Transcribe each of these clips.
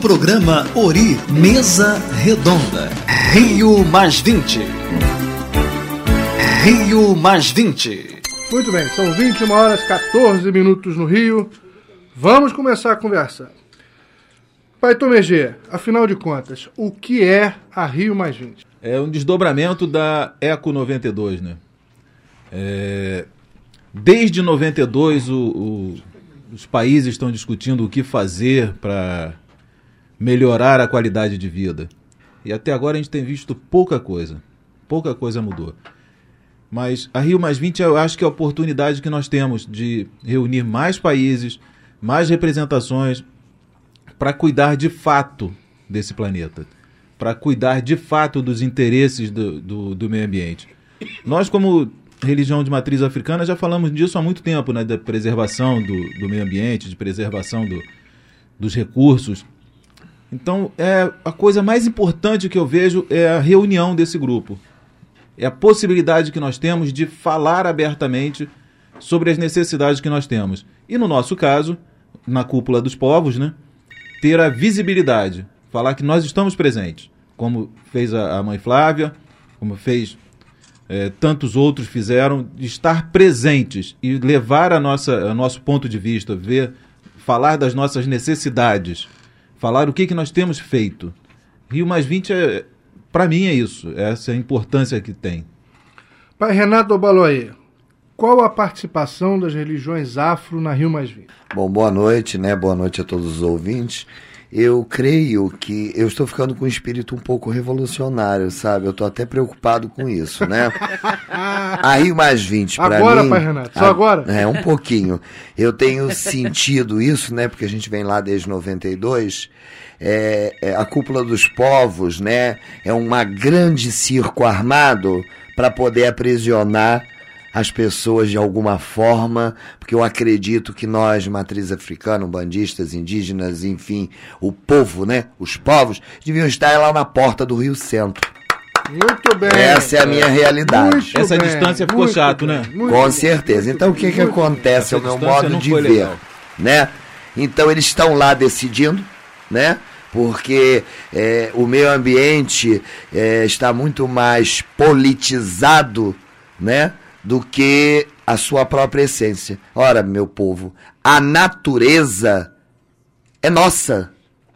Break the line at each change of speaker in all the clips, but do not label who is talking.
programa Ori Mesa Redonda. Rio Mais 20. Rio Mais 20.
Muito bem, são 21 horas 14 minutos no Rio. Vamos começar a conversa. Pai Tomegê, afinal de contas, o que é a Rio Mais 20?
É um desdobramento da Eco 92, né? É... Desde 92, o, o, os países estão discutindo o que fazer para melhorar a qualidade de vida. E até agora a gente tem visto pouca coisa. Pouca coisa mudou. Mas a Rio Mais 20 eu acho que é a oportunidade que nós temos de reunir mais países, mais representações, para cuidar de fato desse planeta. Para cuidar de fato dos interesses do, do, do, meio ambiente. Nós, como religião de matriz africana, já falamos disso há muito tempo, né? Da preservação do, do meio ambiente, de preservação do, dos recursos. Então, é a coisa mais importante que eu vejo é a reunião desse grupo. É a possibilidade que nós temos de falar abertamente sobre as necessidades que nós temos. E no nosso caso, na cúpula dos povos, né, ter a visibilidade, falar que nós estamos presentes, como fez a, mãe Flávia, como fez é, tantos outros fizeram, de estar presentes e levar a nossa, nosso ponto de vista, ver, falar das nossas necessidades falar o que, que nós temos feito. Rio Mais 20, é, para mim, é isso. Essa é a importância que tem.
Pai Renato Baloie, qual a participação das religiões afro na Rio Mais 20?
Bom, boa noite, né? Boa noite a todos os ouvintes eu creio que eu estou ficando com um espírito um pouco revolucionário, sabe? Eu estou até preocupado com isso, né? A Rio Mais 20 para mim...
Agora, pai Renato, só a, agora?
É, um pouquinho. Eu tenho sentido isso, né? Porque a gente vem lá desde 92... É, é, a cúpula dos povos, né? É uma grande circo armado para poder aprisionar as pessoas de alguma forma, porque eu acredito que nós, matriz africana, bandistas, indígenas, enfim, o povo, né? Os povos, deviam estar lá na porta do Rio Centro.
Muito bem.
Essa é a minha realidade.
Muito Essa bem, distância ficou chato, bem, né?
Com certeza. Então o que que acontece? É o meu modo de ver, legal. né? Então eles estão lá decidindo, né? Porque é, o meio ambiente é, está muito mais politizado, né? Do que a sua própria essência. Ora, meu povo, a natureza é nossa,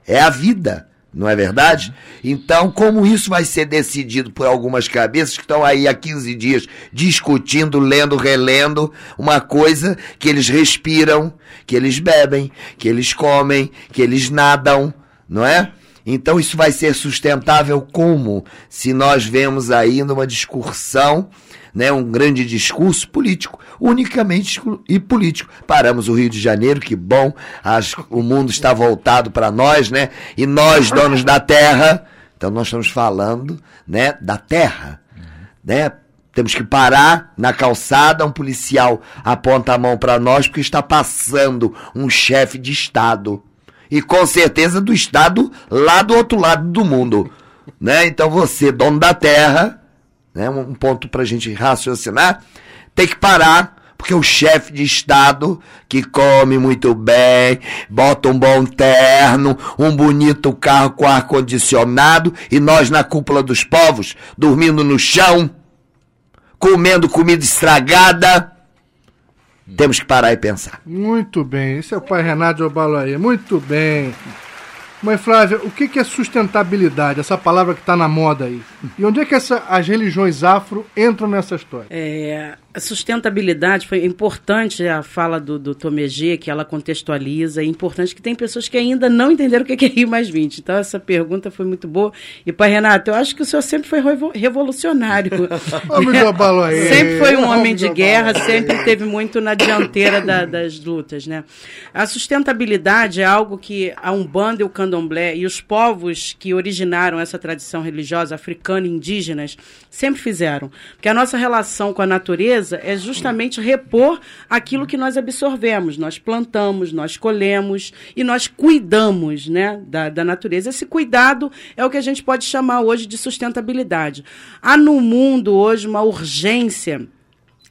é a vida, não é verdade? Então, como isso vai ser decidido por algumas cabeças que estão aí há 15 dias discutindo, lendo, relendo uma coisa que eles respiram, que eles bebem, que eles comem, que eles nadam, não é? Então isso vai ser sustentável como? Se nós vemos aí numa discussão né, um grande discurso político, unicamente e político. Paramos o Rio de Janeiro, que bom, o mundo está voltado para nós, né? E nós, donos da terra, então nós estamos falando, né, da terra, né? Temos que parar na calçada, um policial aponta a mão para nós porque está passando um chefe de Estado. E com certeza do Estado lá do outro lado do mundo. Né? Então você, dono da terra, né, um ponto para a gente raciocinar, tem que parar, porque o chefe de Estado, que come muito bem, bota um bom terno, um bonito carro com ar-condicionado, e nós na cúpula dos povos, dormindo no chão, comendo comida estragada, temos que parar e pensar.
Muito bem, esse é o pai Renato Obaloaí, muito bem. Mãe Flávia, o que, é sustentabilidade, essa palavra que está na moda aí? E onde é que essa, as religiões afro entram nessa história?
É, a sustentabilidade foi importante a fala do, do Tomegê, que ela contextualiza, é importante que tem pessoas que ainda não entenderam o que é Rio mais 20. Então, essa pergunta foi muito boa. E, pai Renato, eu acho que o senhor sempre foi revolucionário.
né?
sempre foi um homem de guerra, sempre teve muito na dianteira da, das lutas. Né? A sustentabilidade é algo que a Umbanda e o Candomblé e os povos que originaram essa tradição religiosa africana e indígenas sempre fizeram. Porque a nossa relação com a natureza é justamente repor aquilo que nós absorvemos, nós plantamos, nós colhemos e nós cuidamos né, da, da natureza. Esse cuidado é o que a gente pode chamar hoje de sustentabilidade. Há no mundo hoje uma urgência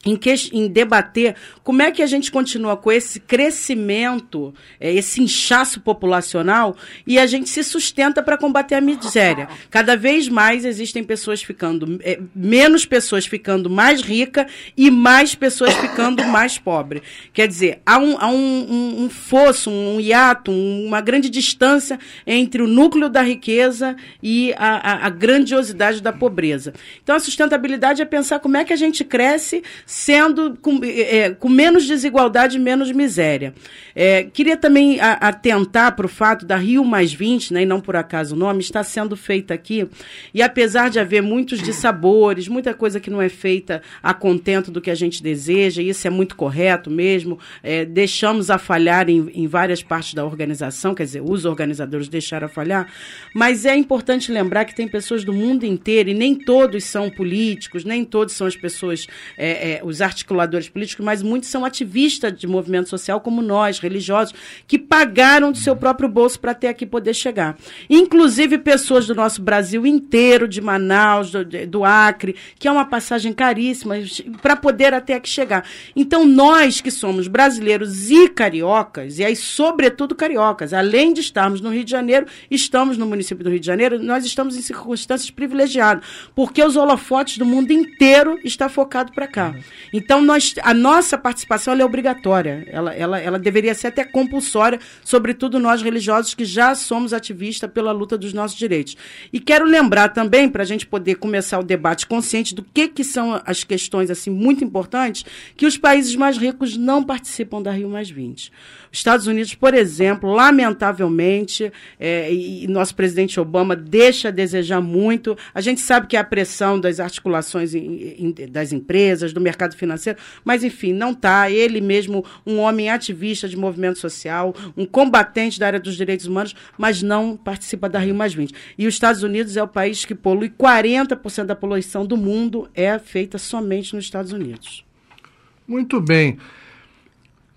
em, que, em, debater como é que a gente continua com esse crescimento, é, esse inchaço populacional e a gente se sustenta para combater a miséria. Cada vez mais existem pessoas ficando, é, menos pessoas ficando mais ricas e mais pessoas ficando mais pobres. Quer dizer, há um, há um, um, um fosso, um hiato, uma grande distância entre o núcleo da riqueza e a, a, a grandiosidade da pobreza. Então, a sustentabilidade é pensar como é que a gente cresce sendo com, é, com menos desigualdade e menos miséria. É, queria também atentar para o fato da Rio Mais 20, né, e não por acaso o nome, está sendo feita aqui, e apesar de haver muitos dissabores, muita coisa que não é feita a contento do que a gente deseja, e isso é muito correto mesmo, é, deixamos a falhar em, em várias partes da organização, quer dizer, os organizadores deixaram a falhar, mas é importante lembrar que tem pessoas do mundo inteiro, e nem todos são políticos, nem todos são as pessoas, é, é, os articuladores políticos, mas muitos são ativistas de movimento social como nós, religiosos, que pagaram do seu próprio bolso para até aqui poder chegar. Inclusive pessoas do nosso Brasil inteiro, de Manaus, do, do Acre, que é uma passagem caríssima, para poder até aqui chegar. Então, nós que somos brasileiros e cariocas, e aí, sobretudo cariocas, além de estarmos no Rio de Janeiro, estamos no município do Rio de Janeiro, nós estamos em circunstâncias privilegiadas, porque os holofotes do mundo inteiro estão focados para cá. Então, nós, a nossa participação é obrigatória, ela, ela, ela deveria ser até compulsória, sobretudo nós religiosos que já somos ativistas pela luta dos nossos direitos. E quero lembrar também, para a gente poder começar o debate consciente do que, que são as questões assim muito importantes, que os países mais ricos não participam da Rio Mais 20. Estados Unidos, por exemplo, lamentavelmente, é, e, nosso presidente Obama deixa a desejar muito. A gente sabe que a pressão das articulações in, in, das empresas, do mercado financeiro, mas enfim, não está. Ele mesmo, um homem ativista de movimento social, um combatente da área dos direitos humanos, mas não participa da Rio Mais 20. E os Estados Unidos é o país que polui 40% da poluição do mundo é feita somente nos Estados Unidos.
Muito bem.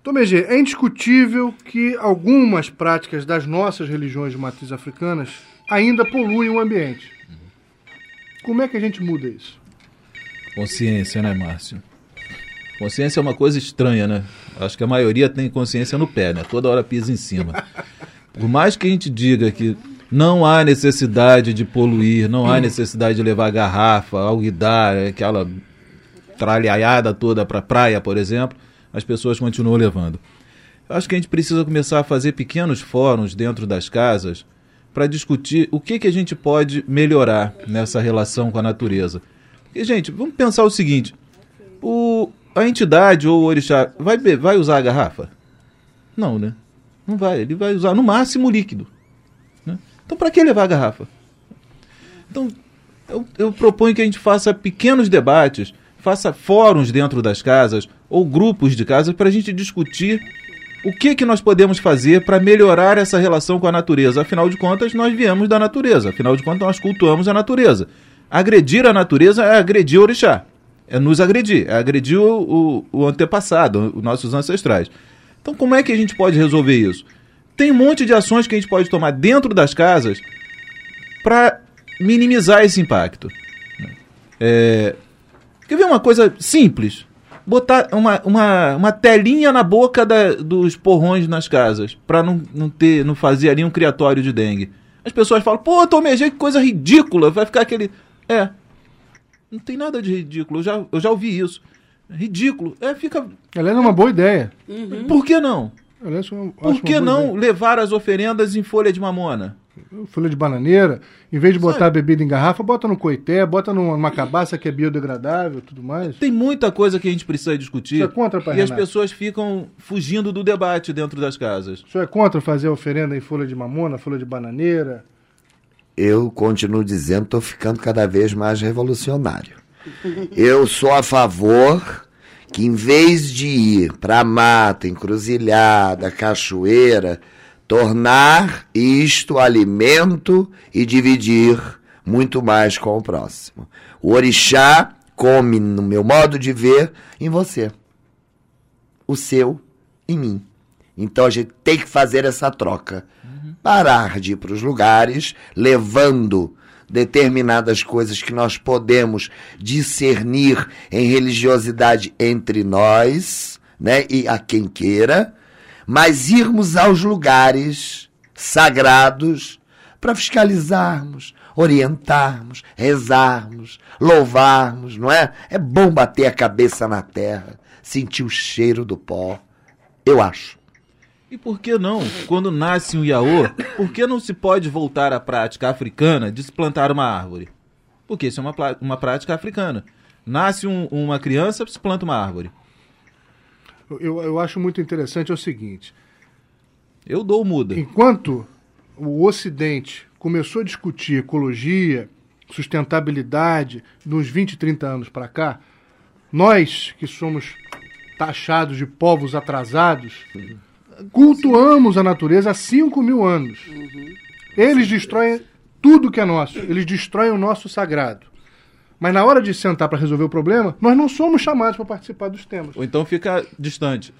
Tomegê, é indiscutível que algumas práticas das nossas religiões de matriz africanas ainda poluem o ambiente. Como é que a gente muda isso?
Consciência, né, Márcio? Consciência é uma coisa estranha, né? Acho que a maioria tem consciência no pé, né? Toda hora pisa em cima. Por mais que a gente diga que não há necessidade de poluir, não há necessidade de levar garrafa, alguidar, aquela tralhaiada toda para praia, por exemplo, as pessoas continuam levando. Acho que a gente precisa começar a fazer pequenos fóruns dentro das casas para discutir o que, que a gente pode melhorar nessa relação com a natureza. Porque, gente, vamos pensar o seguinte: o, a entidade ou o orixá vai, vai usar a garrafa? Não, né? Não vai. Ele vai usar no máximo líquido. Né? Então, para que levar a garrafa? Então, eu, eu proponho que a gente faça pequenos debates, faça fóruns dentro das casas, ou grupos de casa para a gente discutir o que, que nós podemos fazer para melhorar essa relação com a natureza. Afinal de contas, nós viemos da natureza. Afinal de contas, nós cultuamos a natureza. Agredir a natureza é agredir o orixá. É nos agredir. É agredir o, o, o antepassado, os nossos ancestrais. Então, como é que a gente pode resolver isso? Tem um monte de ações que a gente pode tomar dentro das casas para minimizar esse impacto. É... Quer ver uma coisa simples? botar uma, uma, uma telinha na boca da, dos porrões nas casas, para não, não ter, não fazer ali um criatório de dengue. As pessoas falam, pô, Tomegê, que coisa ridícula, vai ficar aquele. É. Não tem nada de ridículo, eu já, eu já ouvi isso. Ridículo. É, fica.
Ela é uma boa ideia.
Uhum. Por que não? Aliás, Por que não ideia. levar as oferendas em folha de mamona?
folha de bananeira, em vez de botar a bebida em garrafa, bota no coité, bota numa cabaça que é biodegradável tudo mais.
Tem muita coisa que a gente precisa discutir. Você
é contra,
pai E Renato? as pessoas ficam fugindo do debate dentro das casas.
O senhor é contra fazer oferenda em folha de mamona, folha de bananeira?
Eu continuo dizendo, estou ficando cada vez mais revolucionário. Eu sou a favor que em vez de ir para mata, encruzilhada, cachoeira, tornar isto alimento e dividir muito mais com o próximo. O orixá come, no meu modo de ver, em você. O seu em mim. Então a gente tem que fazer essa troca. Parar de ir para os lugares levando determinadas coisas que nós podemos discernir em religiosidade entre nós, né, e a quem queira, mas irmos aos lugares sagrados para fiscalizarmos, orientarmos, rezarmos, louvarmos, não é? É bom bater a cabeça na terra, sentir o cheiro do pó. Eu acho.
E por que não, quando nasce um Yaô, por que não se pode voltar à prática africana de se plantar uma árvore? Porque isso é uma, uma prática africana. Nasce um, uma criança, se planta uma árvore.
Eu, eu acho muito interessante é o seguinte.
Eu dou muda.
Enquanto o Ocidente começou a discutir ecologia, sustentabilidade, nos 20, 30 anos para cá, nós que somos taxados de povos atrasados, cultuamos a natureza há 5 mil anos. Eles destroem tudo que é nosso, eles destroem o nosso sagrado. Mas na hora de sentar para resolver o problema, nós não somos chamados para participar dos temas.
Ou então fica distante.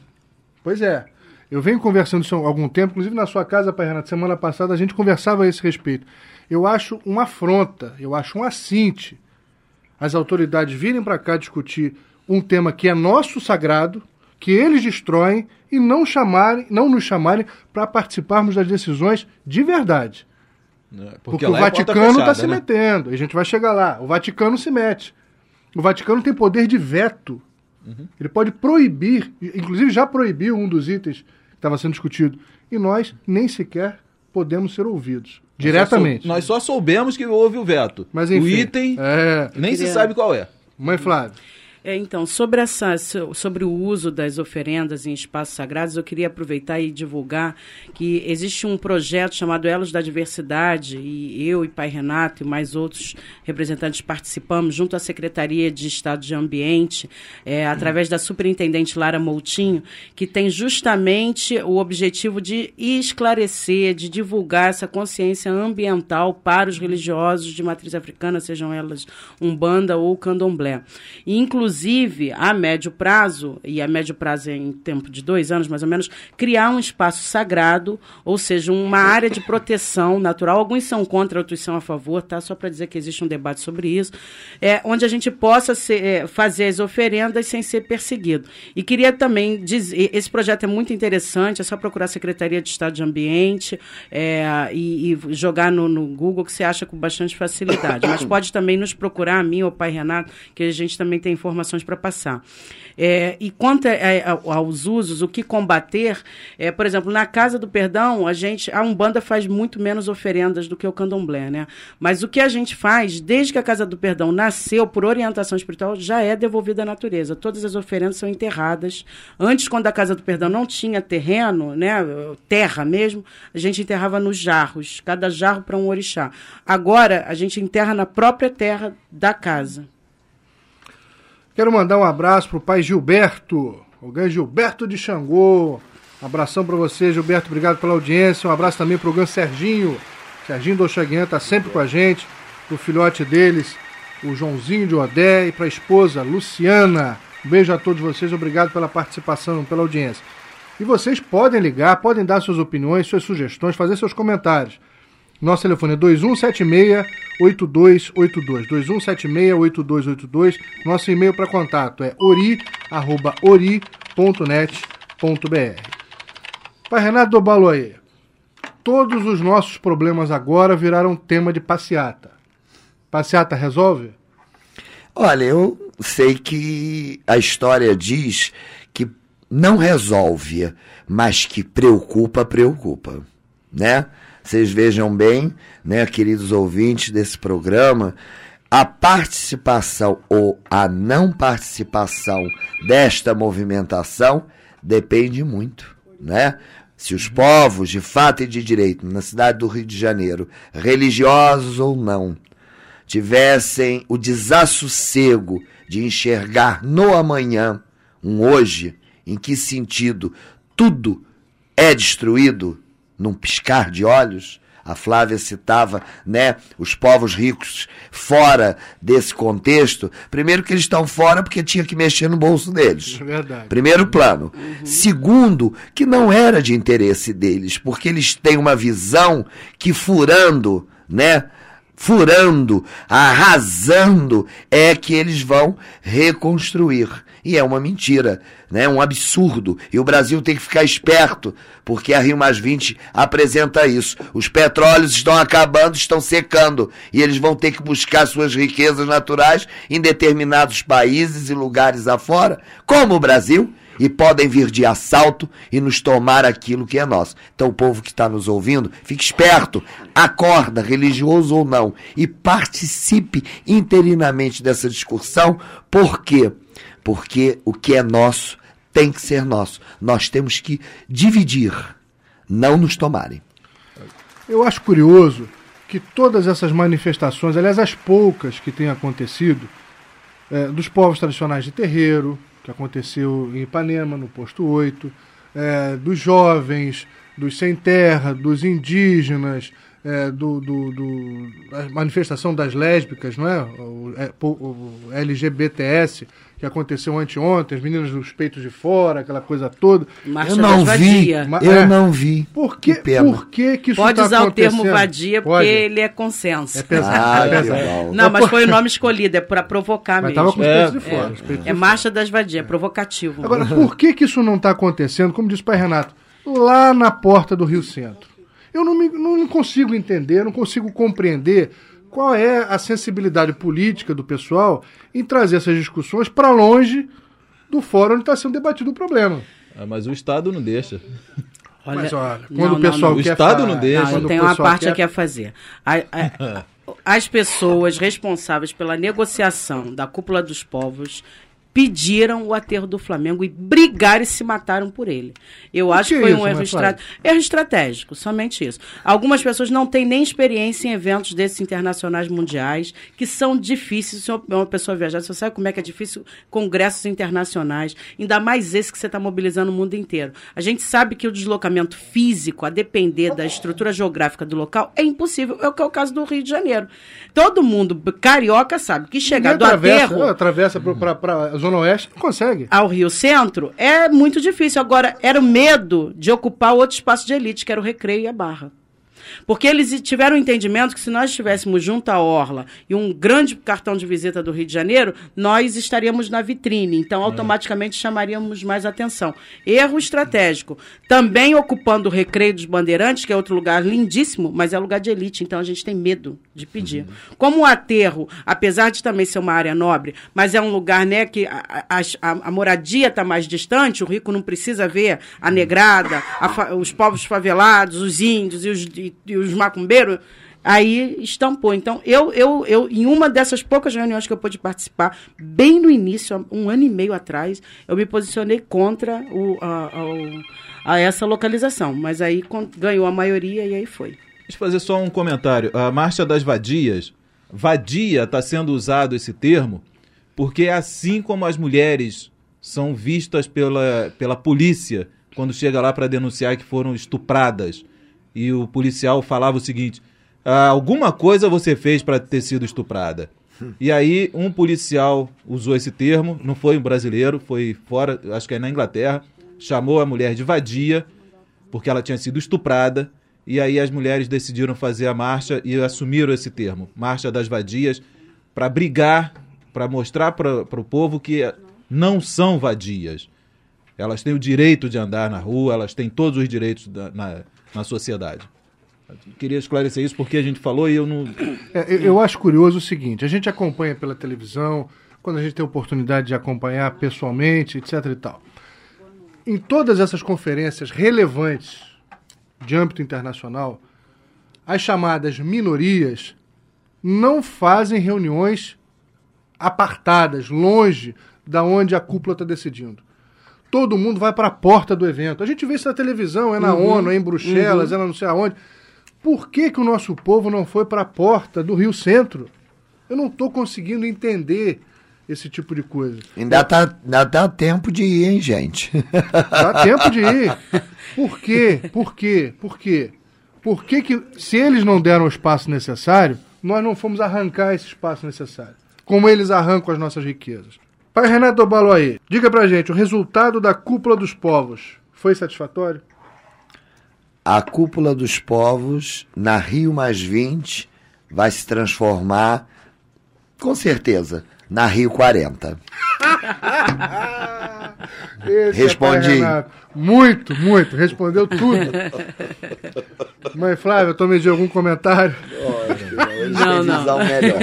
Pois é. Eu venho conversando isso há algum tempo, inclusive na sua casa, Pai Renato, semana passada a gente conversava a esse respeito. Eu acho uma afronta, eu acho um assinte as autoridades virem para cá discutir um tema que é nosso sagrado, que eles destroem e não chamarem, não nos chamarem para participarmos das decisões de verdade. É, porque, porque o é Vaticano está se né? metendo, e a gente vai chegar lá. O Vaticano se mete. O Vaticano tem poder de veto. Uhum. Ele pode proibir, inclusive já proibiu um dos itens que estava sendo discutido. E nós nem sequer podemos ser ouvidos. Diretamente.
Nós só, soubemos que houve o veto.
Mas, enfim,
o item é... nem se sabe qual é.
Mãe Flávia.
É, então, sobre, essa, sobre o uso das oferendas em espaços sagrados, eu queria aproveitar e divulgar que existe um projeto chamado Elos da Diversidade, e eu e Pai Renato e mais outros representantes participamos, junto à Secretaria de Estado de Ambiente, é, através da superintendente Lara Moutinho, que tem justamente o objetivo de esclarecer, de divulgar essa consciência ambiental para os religiosos de matriz africana, sejam elas umbanda ou candomblé. E, inclusive, inclusive, a médio prazo, e a médio prazo é em tempo de dois anos mais ou menos, criar um espaço sagrado, ou seja, uma área de proteção natural. Alguns são contra, outros são a favor, tá? Só para dizer que existe um debate sobre isso, é, onde a gente possa ser, é, fazer as oferendas sem ser perseguido. E queria também dizer, esse projeto é muito interessante, é só procurar a Secretaria de Estado de Ambiente é, e, e, jogar no, no Google que você acha com bastante facilidade. Mas pode também nos procurar, a mim ou o pai Renato, que a gente também tem informações informações para passar. É, e quanto a, a, aos usos, o que combater, é, por exemplo, na Casa do Perdão, a gente, a Umbanda faz muito menos oferendas do que o Candomblé, né? Mas o que a gente faz, desde que a Casa do Perdão nasceu por orientação espiritual, já é devolvida à natureza. Todas as oferendas são enterradas. Antes, quando a Casa do Perdão não tinha terreno, né, terra mesmo, a gente enterrava nos jarros, cada jarro para um orixá. Agora, a gente enterra na própria terra da casa.
Quero mandar um abraço pro pai Gilberto, o Gan Gilberto de Xangô. Abração para você, Gilberto, obrigado pela audiência. Um abraço também pro Gan Serginho. Serginho do Chaguian tá sempre com a gente. Pro filhote deles, o Joãozinho de Odé e pra esposa, Luciana. Um beijo a todos vocês, obrigado pela participação, pela audiência. E vocês podem ligar, podem dar suas opiniões, suas sugestões, fazer seus comentários. Nosso telefone é 2176-8282. 2176-8282. Nosso e-mail para contato é ori.ori.net.br. Pai Renato Dobaloaê, todos os nossos problemas agora viraram tema de passeata. Passeata resolve?
Olha, eu sei que a história diz que não resolve, mas que preocupa, preocupa, né? Vocês vejam bem, né, queridos ouvintes desse programa, a participação ou a não participação desta movimentação depende muito, né? Se os povos, de fato e de direito, na cidade do Rio de Janeiro, religiosos ou não, tivessem o desassossego de enxergar no amanhã um hoje, em que sentido tudo é destruído, num piscar de olhos. A Flávia citava, né, os povos ricos fora desse contexto. Primeiro que eles estão fora porque tinha que mexer no bolso deles.
É verdade.
Primeiro plano. Uhum. Segundo, que não era de interesse deles, porque eles têm uma visão que furando, né, furando, arrasando, é que eles vão reconstruir. E é uma mentira, né? um absurdo. E o Brasil tem que ficar esperto, porque a Rio Mais 20 apresenta isso. Os petróleos estão acabando, estão secando, e eles vão ter que buscar suas riquezas naturais em determinados países e lugares afora, como o Brasil, e podem vir de assalto e nos tomar aquilo que é nosso. Então, o povo que está nos ouvindo, fique esperto, acorda, religioso ou não, e participe interinamente dessa discussão. Por quê? Porque o que é nosso tem que ser nosso. Nós temos que dividir, não nos tomarem.
Eu acho curioso que todas essas manifestações, aliás, as poucas que têm acontecido, é, dos povos tradicionais de terreiro, que aconteceu em Ipanema, no posto 8, é, dos jovens, dos sem terra, dos indígenas, é, do, do, do, a manifestação das lésbicas, não é? O, é, o, LGBTS, que aconteceu anteontem, as meninas dos peitos de fora, aquela coisa toda.
Marcha eu não vi, eu é. não vi.
Por que, que por que, que isso
Pode
tá
usar o termo vadia, porque Pode. ele é consenso.
É pesado. Ah, é pesado.
Não, mas foi o nome escolhido, é para provocar
mas
mesmo.
com os peitos de fora.
É, é Marcha das Vadias, é provocativo.
Agora, por que, que isso não está acontecendo, como disse o pai Renato, lá na porta do Rio Centro? Eu não, me, não consigo entender, não consigo compreender qual é a sensibilidade política do pessoal em trazer essas discussões para longe do fórum onde está sendo debatido o problema.
Ah, mas o Estado não deixa.
Olha, mas olha, quando não, o pessoal
não,
quer
o Estado falar, não deixa.
Não, tem uma parte quer... aqui a fazer. A, a, as pessoas responsáveis pela negociação da cúpula dos povos pediram o aterro do Flamengo e brigaram e se mataram por ele. Eu acho que, que foi isso, um erro, estra... erro estratégico, somente isso. Algumas pessoas não têm nem experiência em eventos desses internacionais mundiais, que são difíceis. Se uma pessoa viajar, você sabe como é que é difícil congressos internacionais, ainda mais esse que você está mobilizando o mundo inteiro. A gente sabe que o deslocamento físico, a depender da estrutura geográfica do local, é impossível. É o que é o caso do Rio de Janeiro. Todo mundo carioca sabe que chegar do aterro...
Atravessa para Zona Oeste não consegue.
Ao Rio Centro é muito difícil. Agora, era o medo de ocupar outro espaço de elite, que era o Recreio e a Barra. Porque eles tiveram o entendimento que se nós estivéssemos junto à Orla e um grande cartão de visita do Rio de Janeiro, nós estaríamos na vitrine. Então, automaticamente chamaríamos mais atenção. Erro estratégico. Também ocupando o Recreio dos Bandeirantes, que é outro lugar lindíssimo, mas é lugar de elite. Então, a gente tem medo de pedir. Uhum. Como o aterro, apesar de também ser uma área nobre, mas é um lugar né, que a, a, a moradia está mais distante, o rico não precisa ver a negrada, a, os povos favelados, os índios e os, e, e os macumbeiros, aí estampou. Então, eu, eu, eu, em uma dessas poucas reuniões que eu pude participar, bem no início, um ano e meio atrás, eu me posicionei contra o, a, a, a essa localização. Mas aí ganhou a maioria e aí foi.
Deixa eu fazer só um comentário. A Marcha das Vadias, vadia está sendo usado esse termo, porque é assim como as mulheres são vistas pela, pela polícia quando chega lá para denunciar que foram estupradas e o policial falava o seguinte: ah, alguma coisa você fez para ter sido estuprada. E aí um policial usou esse termo, não foi um brasileiro, foi fora, acho que é na Inglaterra, chamou a mulher de vadia porque ela tinha sido estuprada. E aí as mulheres decidiram fazer a marcha e assumiram esse termo, marcha das vadias, para brigar, para mostrar para o povo que não são vadias. Elas têm o direito de andar na rua, elas têm todos os direitos da, na, na sociedade. Queria esclarecer isso porque a gente falou e eu não.
É, eu acho curioso o seguinte: a gente acompanha pela televisão, quando a gente tem oportunidade de acompanhar pessoalmente, etc. e tal. Em todas essas conferências relevantes de âmbito internacional, as chamadas minorias não fazem reuniões apartadas, longe da onde a cúpula está decidindo todo mundo vai para a porta do evento. A gente vê isso na televisão, é na uhum, ONU, é em Bruxelas, uhum. é não sei aonde. Por que, que o nosso povo não foi para a porta do Rio Centro? Eu não estou conseguindo entender esse tipo de coisa.
Ainda tá, ainda dá tempo de ir, hein, gente?
Dá tempo de ir. Por quê? Por quê? Por quê? Por que, que se eles não deram o espaço necessário, nós não fomos arrancar esse espaço necessário? Como eles arrancam as nossas riquezas? Pai Renato Baloaí, diga pra gente, o resultado da cúpula dos povos foi satisfatório?
A cúpula dos povos, na Rio Mais 20, vai se transformar, com certeza, na Rio 40.
Esse
Respondi.
é muito, muito. Respondeu tudo. Mãe Flávia, tomei de algum comentário?
Não, não.
Melhor,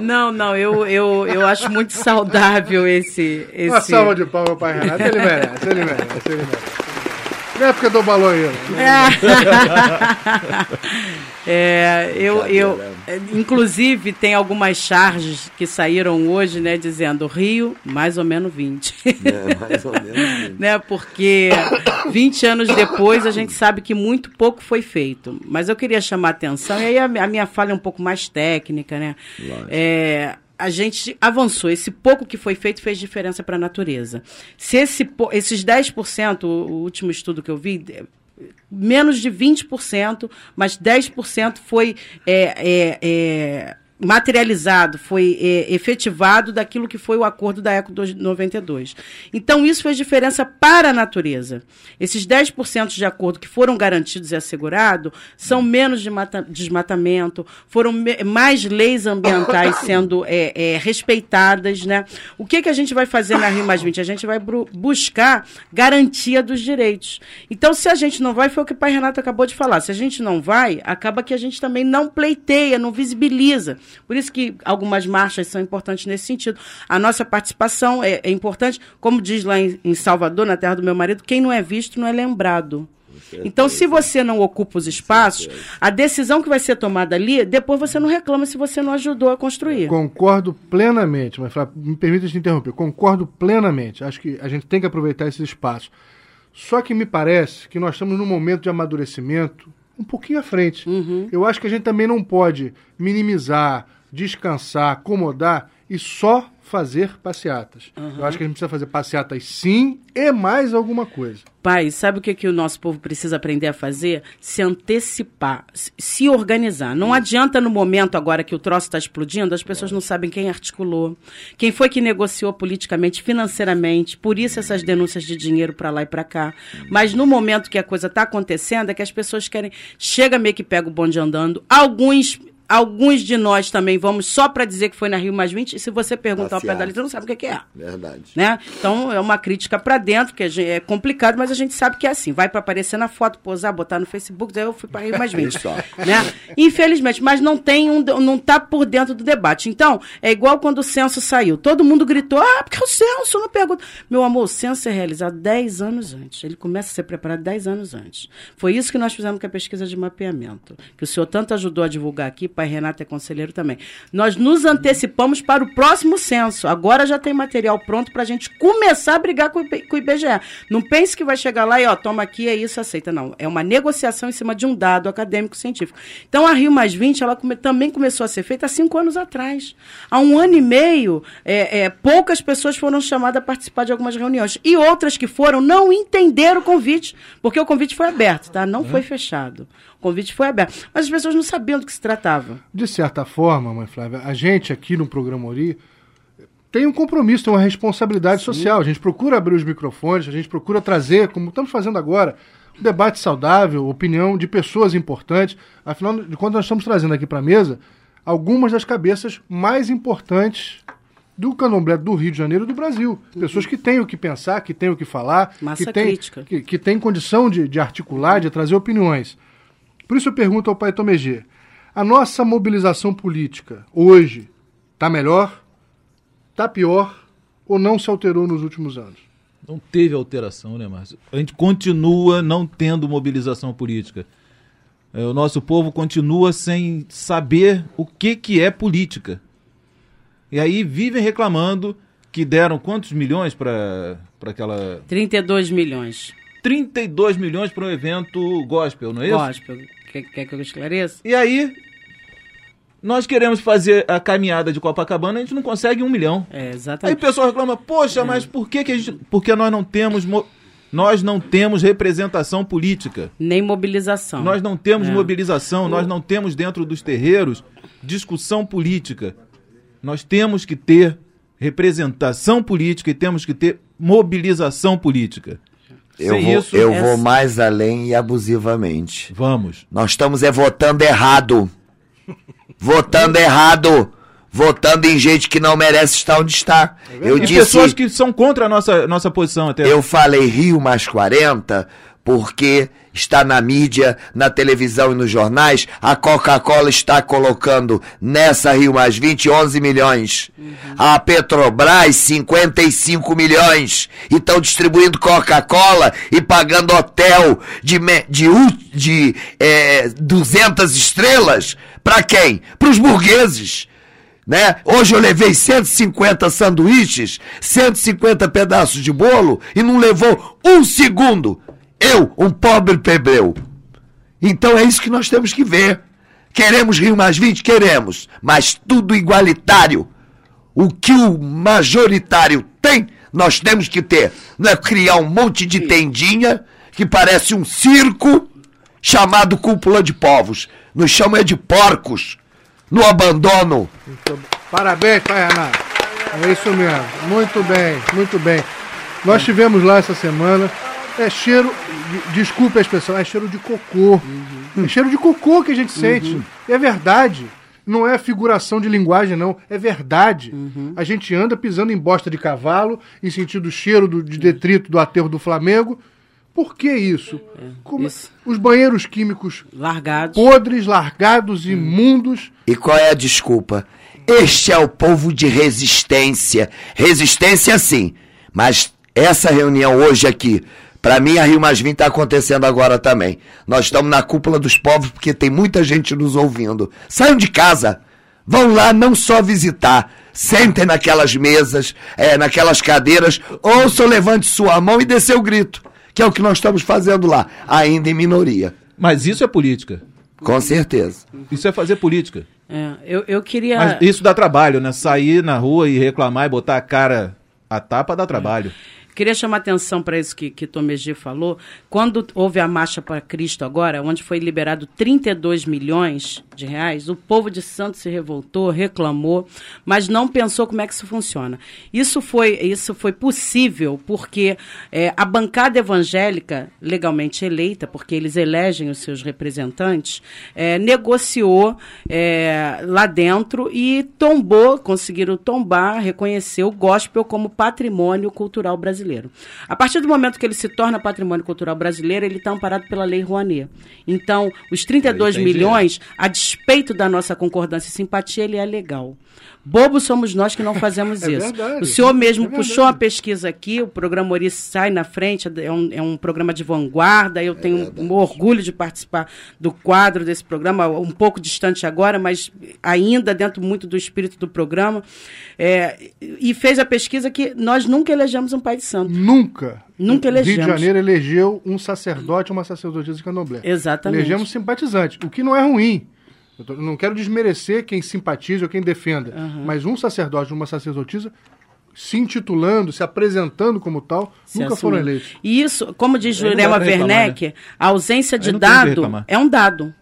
Não, não, eu, eu, eu acho muito saudável esse. esse...
Uma salva de palmas para Renato. Ele merece, ele merece, ele merece. Na época do aí.
É, eu, eu, inclusive, tem algumas charges que saíram hoje, né, dizendo Rio, mais ou menos 20.
É, mais ou menos.
né, porque 20 anos depois a gente sabe que muito pouco foi feito. Mas eu queria chamar a atenção, e aí a, a minha fala é um pouco mais técnica, né? É, a gente avançou. Esse pouco que foi feito fez diferença para a natureza. Se esse, esses 10%, o, o último estudo que eu vi, menos de 20%, mas 10% foi é, é, é, materializado, foi é, efetivado daquilo que foi o acordo da ECO 92. Então, isso fez diferença para a natureza. Esses 10% de acordo que foram garantidos e assegurados são menos de desmatamento, foram mais leis ambientais sendo é, é, respeitadas. Né? O que, que a gente vai fazer na Rio Mais 20? A gente vai buscar garantia dos direitos. Então, se a gente não vai, foi o que o pai Renato acabou de falar, se a gente não vai, acaba que a gente também não pleiteia, não visibiliza. Por isso que algumas marchas são importantes nesse sentido. A nossa participação é, é importante, como diz lá em, em, Salvador, na terra do meu marido, quem não é visto não é lembrado. Então, se você não ocupa os espaços, a decisão que vai ser tomada ali, depois você não reclama se você não ajudou a construir.
Concordo plenamente, mas me permita te interromper. Concordo plenamente. Acho que a gente tem que aproveitar esses espaços. Só que me parece que nós estamos num momento de amadurecimento um pouquinho à frente.
Uhum.
Eu acho que a gente também não pode minimizar, descansar, acomodar e só fazer passeatas. Uhum. Eu acho que a gente precisa fazer passeatas sim e mais alguma coisa.
Pai, sabe o que, que o nosso povo precisa aprender a fazer? Se antecipar, se organizar. Não adianta no momento agora que o troço está explodindo, as pessoas não sabem quem articulou, quem foi que negociou politicamente, financeiramente, por isso essas denúncias de dinheiro para lá e para cá. Mas no momento que a coisa está acontecendo, é que as pessoas querem. Chega meio que pega o bonde andando. Alguns Alguns de nós também vamos só para dizer que foi na Rio Mais 20. E se você perguntar ao pé da letra, não sabe o que é.
Verdade.
Né? Então é uma crítica para dentro, que é complicado, mas a gente sabe que é assim. Vai para aparecer na foto, posar, botar no Facebook, daí eu fui para Rio Mais 20. né? Infelizmente, mas não tem um, não tá por dentro do debate. Então, é igual quando o censo saiu. Todo mundo gritou: ah, porque o censo não pergunta. Meu amor, o censo é realizado 10 anos antes. Ele começa a ser preparado 10 anos antes. Foi isso que nós fizemos com a pesquisa de mapeamento. Que o senhor tanto ajudou a divulgar aqui pai Renato é conselheiro também. Nós nos antecipamos para o próximo censo. Agora já tem material pronto para a gente começar a brigar com, o IBGE. Não pense que vai chegar lá e, ó, toma aqui, é isso, aceita. Não. É uma negociação em cima de um dado acadêmico científico. Então, a Rio Mais 20, ela come, também começou a ser feita há cinco anos atrás. Há um ano e meio, é, é, poucas pessoas foram chamadas a participar de algumas reuniões. E outras que foram não entenderam o convite, porque o convite foi aberto, tá? Não foi fechado. O convite foi aberto. Mas as pessoas não sabiam do que se tratava.
De certa forma, mãe Flávia, a gente aqui no programa Ori tem um compromisso, tem uma responsabilidade Sim. social. A gente procura abrir os microfones, a gente procura trazer, como estamos fazendo agora, um debate saudável, opinião de pessoas importantes. Afinal de contas, nós estamos trazendo aqui para a mesa algumas das cabeças mais importantes do candomblé do Rio de Janeiro e do Brasil. Pessoas que têm o que pensar, que têm o que falar,
Massa
que têm, que, que têm condição de, de articular, de trazer opiniões. Por isso eu pergunto ao pai Tomegê, a nossa mobilização política hoje está melhor, está pior ou não se alterou nos últimos anos?
Não teve alteração, né, Márcio? A gente continua não tendo mobilização política. É, o nosso povo continua sem saber o que, que é política. E aí vivem reclamando que deram quantos milhões para aquela.
32 milhões.
32 milhões para um evento gospel, não é isso?
Gospel. Quer, quer que eu esclareça?
E aí, nós queremos fazer a caminhada de Copacabana, a gente não consegue um milhão.
É, exatamente.
Aí o pessoal reclama, poxa, é. mas por que, que a gente. Porque nós não temos. Nós não temos representação política.
Nem mobilização.
Nós não temos é. mobilização, nós não temos dentro dos terreiros discussão política. Nós temos que ter representação política e temos que ter mobilização política.
Eu, vou, isso, eu vou mais além e abusivamente.
Vamos.
Nós estamos é votando errado. Votando errado votando em gente que não merece estar onde está.
É eu e disse, pessoas que são contra a nossa, nossa posição até.
Eu falei Rio mais 40 porque está na mídia, na televisão e nos jornais, a Coca-Cola está colocando nessa Rio mais 20, 11 milhões. Uhum. A Petrobras, 55 milhões. E estão distribuindo Coca-Cola e pagando hotel de, de, de, é, 200 estrelas. Para quem? Para os burgueses né? Hoje eu levei 150 sanduíches, 150 pedaços de bolo e não levou um segundo. Eu, um pobre plebeu. Então é isso que nós temos que ver. Queremos Rio Mais 20? Queremos, mas tudo igualitário. O que o majoritário tem, nós temos que ter. Não é criar um monte de tendinha que parece um circo chamado cúpula de povos. Nos chama é de porcos no abandono.
Parabéns, pai Renato. É isso mesmo. Muito bem, muito bem. Nós tivemos lá essa semana. É cheiro, desculpe a expressão, é cheiro de cocô. Uhum. É cheiro de cocô que a gente sente. Uhum. É verdade. Não é figuração de linguagem, não. É verdade. Uhum. A gente anda pisando em bosta de cavalo e sentindo o cheiro do, de detrito do aterro do Flamengo por que isso? É, Como, isso. Os banheiros químicos
largados,
podres, largados, hum. imundos.
E qual é a desculpa? Este é o povo de resistência. Resistência sim. Mas essa reunião hoje aqui, para mim a Rio Mais 20 está acontecendo agora também. Nós estamos na cúpula dos povos porque tem muita gente nos ouvindo. Saiam de casa. Vão lá não só visitar, sentem naquelas mesas, é, naquelas cadeiras, ouçam, levante sua mão e dê seu grito que é o que nós estamos fazendo lá, ainda em minoria.
Mas isso é política.
Com certeza.
Isso é fazer política.
É, eu, eu queria.
Mas isso dá trabalho, né? Sair na rua e reclamar e botar a cara a tapa dá trabalho. É.
Queria chamar atenção para isso que, que Tomegi falou. Quando houve a Marcha para Cristo agora, onde foi liberado 32 milhões de reais, o povo de Santos se revoltou, reclamou, mas não pensou como é que isso funciona. Isso foi, isso foi possível porque é, a bancada evangélica, legalmente eleita, porque eles elegem os seus representantes, é, negociou é, lá dentro e tombou, conseguiram tombar, reconhecer o gospel como patrimônio cultural brasileiro brasileiro. A partir do momento que ele se torna patrimônio cultural brasileiro, ele está amparado pela Lei Rouanet. Então, os 32 milhões, a despeito da nossa concordância e simpatia, ele é legal. Bobos somos nós que não fazemos é isso. Verdade, o senhor mesmo é puxou a pesquisa aqui, o programa Ori sai na frente, é um, é um programa de vanguarda, eu tenho é um orgulho de participar do quadro desse programa, um pouco distante agora, mas ainda dentro muito do espírito do programa. É, e fez a pesquisa que nós nunca elegemos um pai de santo.
Nunca.
Nunca elegemos.
Rio de Janeiro elegeu um sacerdote uma sacerdotisa de candomblé.
Exatamente.
Elegemos simpatizante, o que não é ruim. Eu não quero desmerecer quem simpatiza ou quem defenda, uhum. mas um sacerdote, uma sacerdotisa, se intitulando, se apresentando como tal, se nunca foram eleitos.
E isso, como diz Jurema Werneck, né? a ausência de dado é um dado.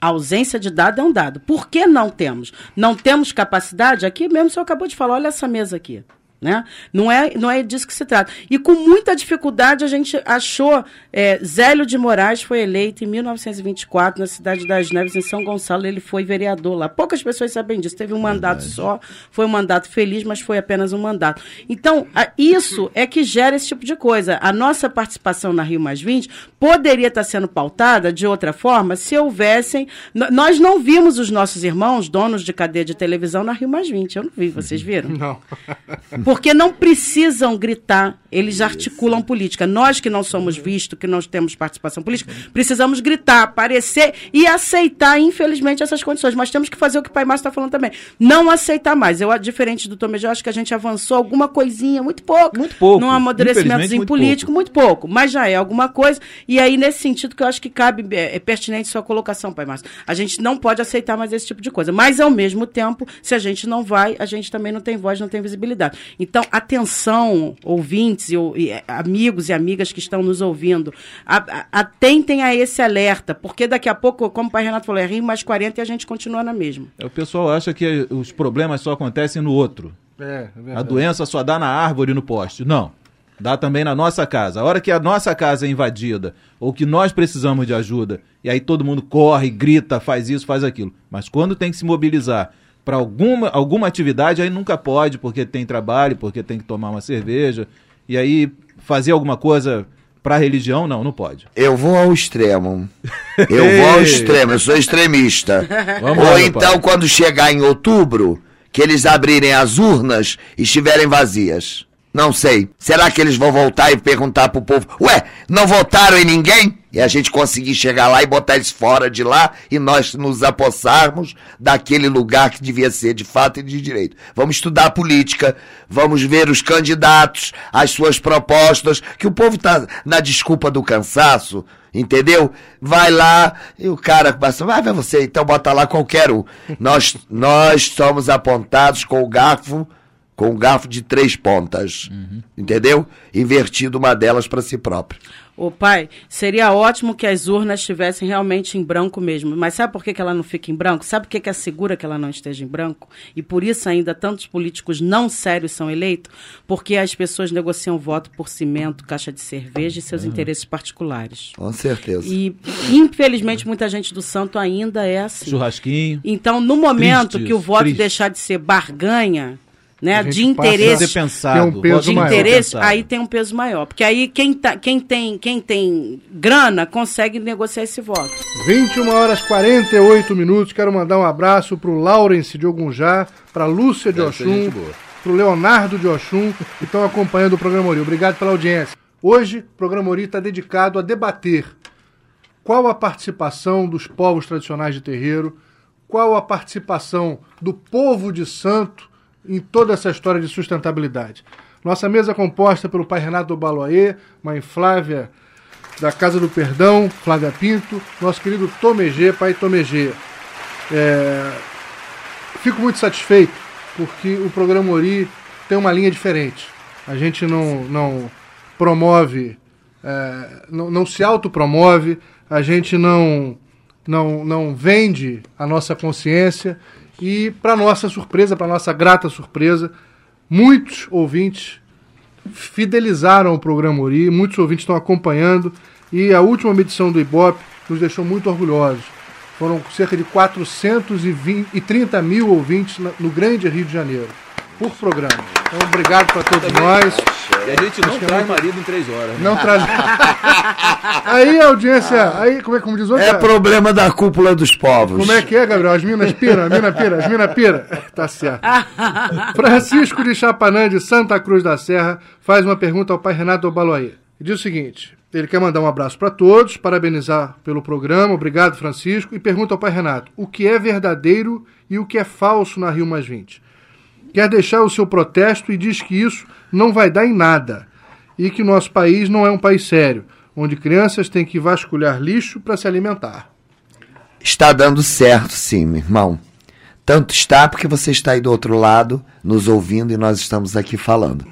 A ausência de dado é um dado. Por que não temos? Não temos capacidade? Aqui mesmo o senhor acabou de falar, olha essa mesa aqui. Né? Não, é, não é disso que se trata. E com muita dificuldade a gente achou. É, Zélio de Moraes foi eleito em 1924 na cidade das Neves, em São Gonçalo. Ele foi vereador lá. Poucas pessoas sabem disso. Teve um mandato Verdade. só, foi um mandato feliz, mas foi apenas um mandato. Então, a, isso é que gera esse tipo de coisa. A nossa participação na Rio Mais 20 poderia estar sendo pautada de outra forma se houvessem. Nós não vimos os nossos irmãos, donos de cadeia de televisão, na Rio Mais 20. Eu não vi, vocês viram?
Não.
Porque não precisam gritar, eles articulam política. Nós que não somos vistos, que não temos participação política, precisamos gritar, aparecer e aceitar, infelizmente, essas condições. Mas temos que fazer o que o Pai Márcio está falando também. Não aceitar mais. Eu, diferente do Tomé, eu acho que a gente avançou alguma coisinha, muito pouco.
Muito pouco.
Num amadurecimentozinho muito político, pouco. muito pouco. Mas já é alguma coisa. E aí, nesse sentido, que eu acho que cabe, é, é pertinente sua colocação, Pai Márcio. A gente não pode aceitar mais esse tipo de coisa. Mas, ao mesmo tempo, se a gente não vai, a gente também não tem voz, não tem visibilidade. Então, atenção, ouvintes e, e é, amigos e amigas que estão nos ouvindo, a, a, atentem a esse alerta, porque daqui a pouco, como o pai Renato falou, é Rio mais 40 e a gente continua na mesma.
É, o pessoal acha que os problemas só acontecem no outro. É, é a doença só dá na árvore e no poste. Não. Dá também na nossa casa. A hora que a nossa casa é invadida, ou que nós precisamos de ajuda, e aí todo mundo corre, grita, faz isso, faz aquilo. Mas quando tem que se mobilizar para alguma, alguma atividade, aí nunca pode, porque tem trabalho, porque tem que tomar uma cerveja. E aí fazer alguma coisa para a religião, não, não pode.
Eu vou ao extremo. Eu vou ao extremo, eu sou extremista. Vamos Ou lá, então, quando chegar em outubro, que eles abrirem as urnas e estiverem vazias. Não sei. Será que eles vão voltar e perguntar pro povo: Ué, não votaram em ninguém? E a gente conseguir chegar lá e botar eles fora de lá e nós nos apossarmos daquele lugar que devia ser de fato e de direito. Vamos estudar a política, vamos ver os candidatos, as suas propostas, que o povo tá na desculpa do cansaço, entendeu? Vai lá e o cara passa, vai ver você, então bota lá qualquer um. Nós, nós somos apontados com o garfo com um garfo de três pontas, uhum. entendeu? Invertido uma delas para si próprio.
Ô pai, seria ótimo que as urnas estivessem realmente em branco mesmo. Mas sabe por que, que ela não fica em branco? Sabe por que, que assegura que ela não esteja em branco? E por isso ainda tantos políticos não sérios são eleitos? Porque as pessoas negociam voto por cimento, caixa de cerveja e seus uhum. interesses particulares.
Com certeza.
E infelizmente muita gente do santo ainda é assim.
Churrasquinho.
Então, no momento que o voto triste. deixar de ser barganha, né, de interesse,
pensado,
tem um peso de maior. interesse, aí tem um peso maior, porque aí quem, tá, quem tem quem tem grana consegue negociar esse voto.
21 horas 48 minutos. Quero mandar um abraço para o Laurence de Ogunjá, para Lúcia de Oxum, para o Leonardo de Oxum, que estão acompanhando o programa Ori. Obrigado pela audiência. Hoje, o programa Ori está dedicado a debater qual a participação dos povos tradicionais de terreiro, qual a participação do povo de santo em toda essa história de sustentabilidade. Nossa mesa é composta pelo pai Renato Baloaê, mãe Flávia da Casa do Perdão, Flávia Pinto, nosso querido Tomegê, pai Tomegê. É... Fico muito satisfeito porque o programa Ori tem uma linha diferente. A gente não, não promove, é... não, não se autopromove, a gente não, não, não vende a nossa consciência e, para nossa surpresa, para nossa grata surpresa, muitos ouvintes fidelizaram o programa Ori, muitos ouvintes estão acompanhando e a última medição do Ibope nos deixou muito orgulhosos. Foram cerca de 430 mil ouvintes no grande Rio de Janeiro, por programa. Então, obrigado para todos nós.
E a gente não traz marido em três horas. Né?
Não traz. aí a audiência. Aí, como é como diz
hoje? É problema da cúpula dos povos.
Como é que é, Gabriel? As minas pira, as minas pira, as minas pira. Tá certo. Francisco de Chapanã, de Santa Cruz da Serra, faz uma pergunta ao pai Renato Obaloaí. E diz o seguinte: ele quer mandar um abraço para todos, parabenizar pelo programa, obrigado, Francisco, e pergunta ao pai Renato: o que é verdadeiro e o que é falso na Rio Mais 20? Quer deixar o seu protesto e diz que isso não vai dar em nada e que nosso país não é um país sério, onde crianças têm que vasculhar lixo para se alimentar.
Está dando certo, sim, meu irmão. Tanto está porque você está aí do outro lado, nos ouvindo e nós estamos aqui falando.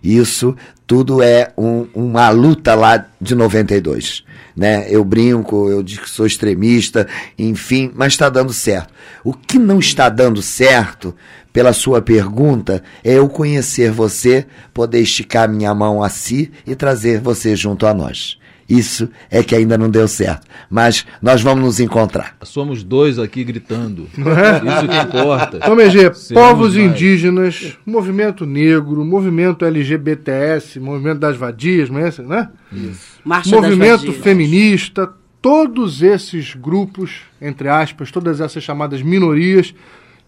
Isso tudo é um, uma luta lá de 92. Né? Eu brinco, eu digo que sou extremista, enfim, mas está dando certo. O que não está dando certo pela sua pergunta é eu conhecer você, poder esticar minha mão a si e trazer você junto a nós. Isso é que ainda não deu certo. Mas nós vamos nos encontrar.
Somos dois aqui gritando. É? Isso que importa.
Então, MG, povos mais. indígenas, movimento negro, movimento LGBTS, movimento das vadias, é né? Isso. Marcha movimento feminista, todos esses grupos, entre aspas, todas essas chamadas minorias,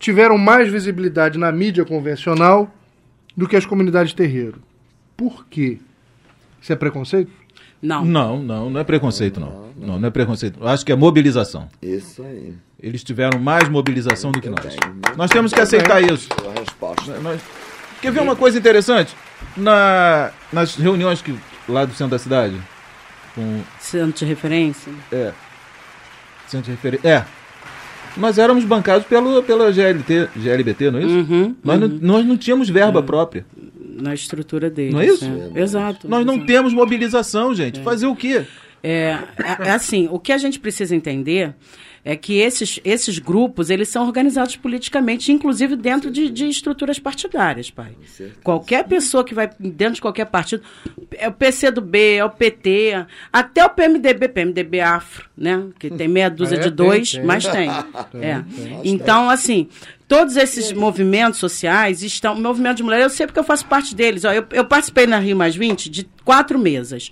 tiveram mais visibilidade na mídia convencional do que as comunidades terreiro. Por quê? Isso é preconceito?
Não.
Não, não, não é preconceito, não. Não, não, não é preconceito. Acho que é mobilização.
Isso aí.
Eles tiveram mais mobilização do que nós. Nós temos que aceitar isso. Nós... Quer ver uma coisa interessante? Na, nas reuniões que, lá do centro da cidade.
Com... Centro de referência?
É. Centro de referência. É nós éramos bancados pelo, pela GLT, GLBT, não é isso?
Uhum,
nós, uhum. Não, nós não tínhamos verba é. própria.
Na estrutura deles.
Não é isso?
É. Exato.
Nós
exato.
não temos mobilização, gente. É. Fazer o quê?
É, é, é assim, o que a gente precisa entender é que esses, esses grupos eles são organizados politicamente, inclusive dentro de, de estruturas partidárias, pai. Qualquer pessoa que vai dentro de qualquer partido, é o PCdoB, é o PT, até o PMDB, PMDB Afro, né? Que tem meia dúzia ah, é, de dois, tem, tem. mas tem. tem é. Então, assim, todos esses movimentos sociais estão. O movimento de mulheres, eu sei porque eu faço parte deles. Ó, eu, eu participei na Rio Mais 20 de quatro mesas.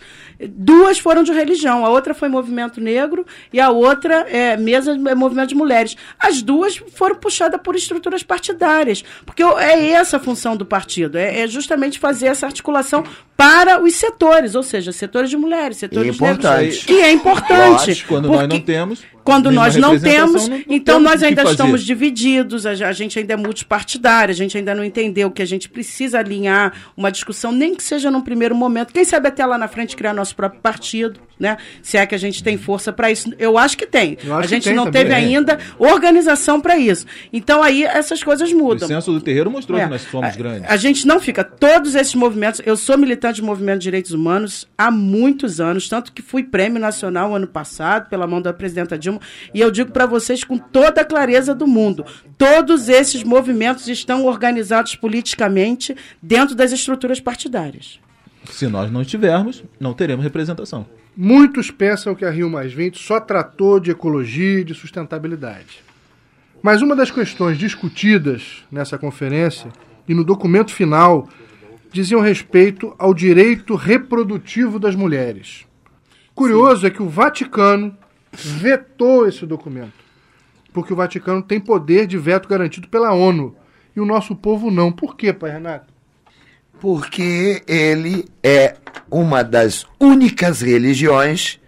Duas foram de religião, a outra foi movimento negro e a outra é mesa é movimento de mulheres. As duas foram puxadas por estruturas partidárias, porque é essa a função do partido, é, é justamente fazer essa articulação para os setores, ou seja, setores de mulheres, setores
e importante. negros.
Que é importante. Lógico,
quando nós não temos.
Quando nós não temos, não, então temos nós ainda estamos divididos, a, a, gente ainda é multipartidário, a gente ainda não entendeu que a gente precisa alinhar uma discussão, nem que seja num primeiro momento. Quem sabe até lá na frente criar nosso próprio partido, né? Se é que a gente tem força para isso. Eu acho que tem. Acho a gente não também, teve é. ainda organização para isso. Então aí essas coisas mudam. O
censo do terreiro mostrou é. que nós somos grandes.
A, a gente não fica. Todos esses movimentos. Eu sou militante de movimento de direitos humanos há muitos anos, tanto que fui prêmio nacional ano passado pela mão da presidenta Dilma. E eu digo para vocês com toda a clareza do mundo: todos esses movimentos estão organizados politicamente dentro das estruturas partidárias.
Se nós não estivermos, não teremos representação.
Muitos pensam que a Rio Mais 20 só tratou de ecologia e de sustentabilidade. Mas uma das questões discutidas nessa conferência e no documento final diziam respeito ao direito reprodutivo das mulheres. Curioso Sim. é que o Vaticano vetou esse documento, porque o Vaticano tem poder de veto garantido pela ONU e o nosso povo não. Por quê, pai Renato?
Porque ele é uma das únicas religiões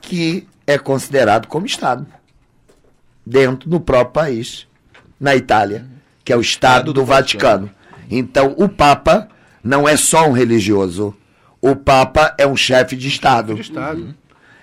que é considerado como Estado dentro do próprio país, na Itália, que é o Estado do, Vaticano. Então, o Papa não é só um religioso. O Papa é um chefe de Estado.
Chefe de Estado.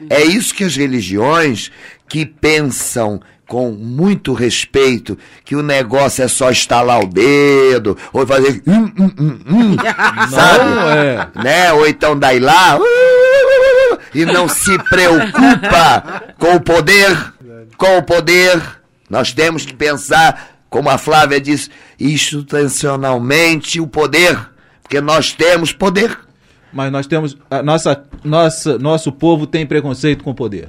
É isso que as religiões que pensam com muito respeito que o negócio é só estalar o dedo ou fazer hum, hum, hum, hum sabe? É. Né? Ou então daí lá uh, uh, uh, e não se preocupa com o poder, com o poder. Nós temos que pensar, como a Flávia disse, institucionalmente o poder, porque nós temos poder
mas nós temos. A nossa, nossa, nosso povo tem preconceito com o poder.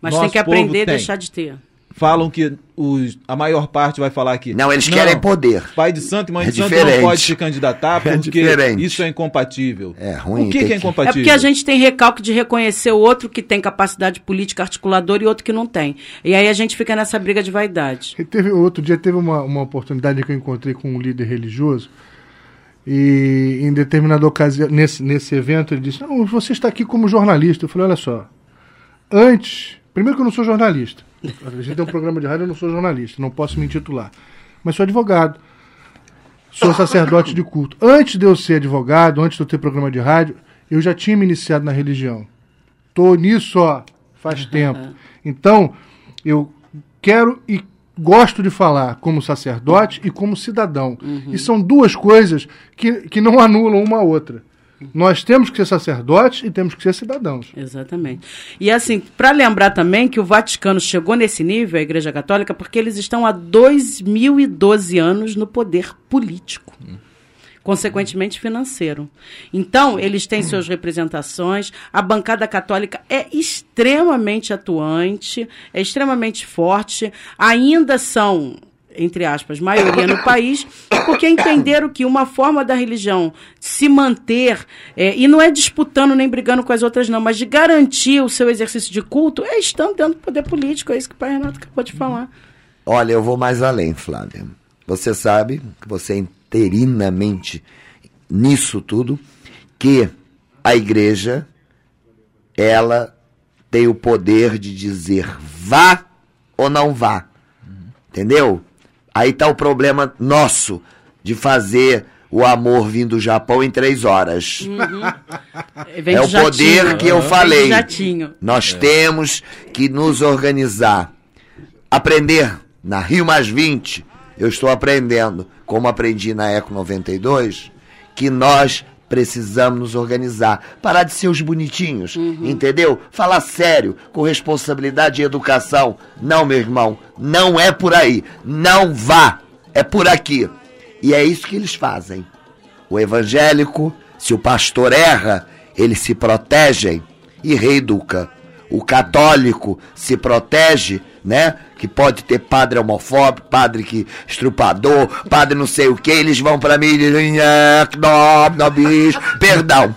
Mas nosso tem que aprender a deixar de ter.
Falam que os, a maior parte vai falar que.
Não, eles não, querem poder.
Pai de santo e mãe é de diferente. santo não pode se candidatar é porque é isso é incompatível.
É ruim.
O que, que é incompatível?
É porque a gente tem recalque de reconhecer o outro que tem capacidade política articuladora e outro que não tem. E aí a gente fica nessa briga de vaidade.
E teve, outro dia teve uma, uma oportunidade que eu encontrei com um líder religioso e em determinada ocasião, nesse, nesse evento, ele disse: Não, você está aqui como jornalista. Eu falei: Olha só, antes. Primeiro que eu não sou jornalista. A gente tem um programa de rádio, eu não sou jornalista, não posso me intitular. Mas sou advogado. Sou sacerdote de culto. Antes de eu ser advogado, antes de eu ter programa de rádio, eu já tinha me iniciado na religião. Estou nisso, ó, faz tempo. Então, eu quero e gosto de falar como sacerdote e como cidadão. Uhum. E são duas coisas que, que não anulam uma a outra. Nós temos que ser sacerdotes e temos que ser cidadãos.
Exatamente. E assim, para lembrar também que o Vaticano chegou nesse nível, a Igreja Católica, porque eles estão há 2012 anos no poder político. Uhum consequentemente financeiro. Então, eles têm suas representações, a bancada católica é extremamente atuante, é extremamente forte, ainda são entre aspas, maioria no país, porque entenderam que uma forma da religião se manter, é, e não é disputando nem brigando com as outras, não, mas de garantir o seu exercício de culto, é estando dentro do poder político. É isso que o pai Renato acabou de falar.
Olha, eu vou mais além, Flávia. Você sabe que você interinamente nisso tudo que a igreja ela tem o poder de dizer vá ou não vá. Entendeu? Aí tá o problema nosso de fazer o amor vindo do Japão em três horas. Uhum. É o poder jatinho. que eu falei. Nós é. temos que nos organizar. Aprender na Rio Mais 20, eu estou aprendendo como aprendi na Eco 92, que nós precisamos nos organizar. Parar de ser os bonitinhos, uhum. entendeu? Falar sério, com responsabilidade e educação. Não, meu irmão, não é por aí. Não vá. É por aqui. E é isso que eles fazem. O evangélico, se o pastor erra, eles se protegem e reeduca. O católico se protege, né? Que pode ter padre homofóbico, padre que estrupador, padre não sei o que, eles vão para mim e dizem, perdão.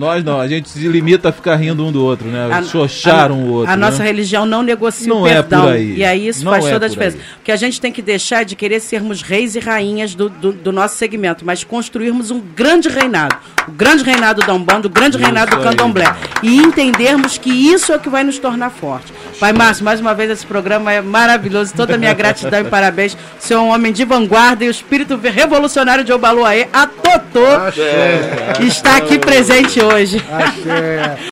Nós não, a gente se limita a ficar rindo um do outro, né? A, Xoxar um outro.
A né? nossa religião não negocia não o perdão. É por aí. E aí isso não faz é toda a diferença. O que a gente tem que deixar é de querer sermos reis e rainhas do, do, do, nosso segmento, mas construirmos um grande reinado. O grande reinado da Umbanda, o grande isso reinado do Candomblé. E entendermos que isso é o que vai nos tornar fortes. Pai Márcio, mais uma vez esse programa é maravilhoso. Toda a minha gratidão e parabéns. O senhor é um homem de vanguarda e o espírito revolucionário de Obaluaê, a Totô, está aqui presente hoje. Achei.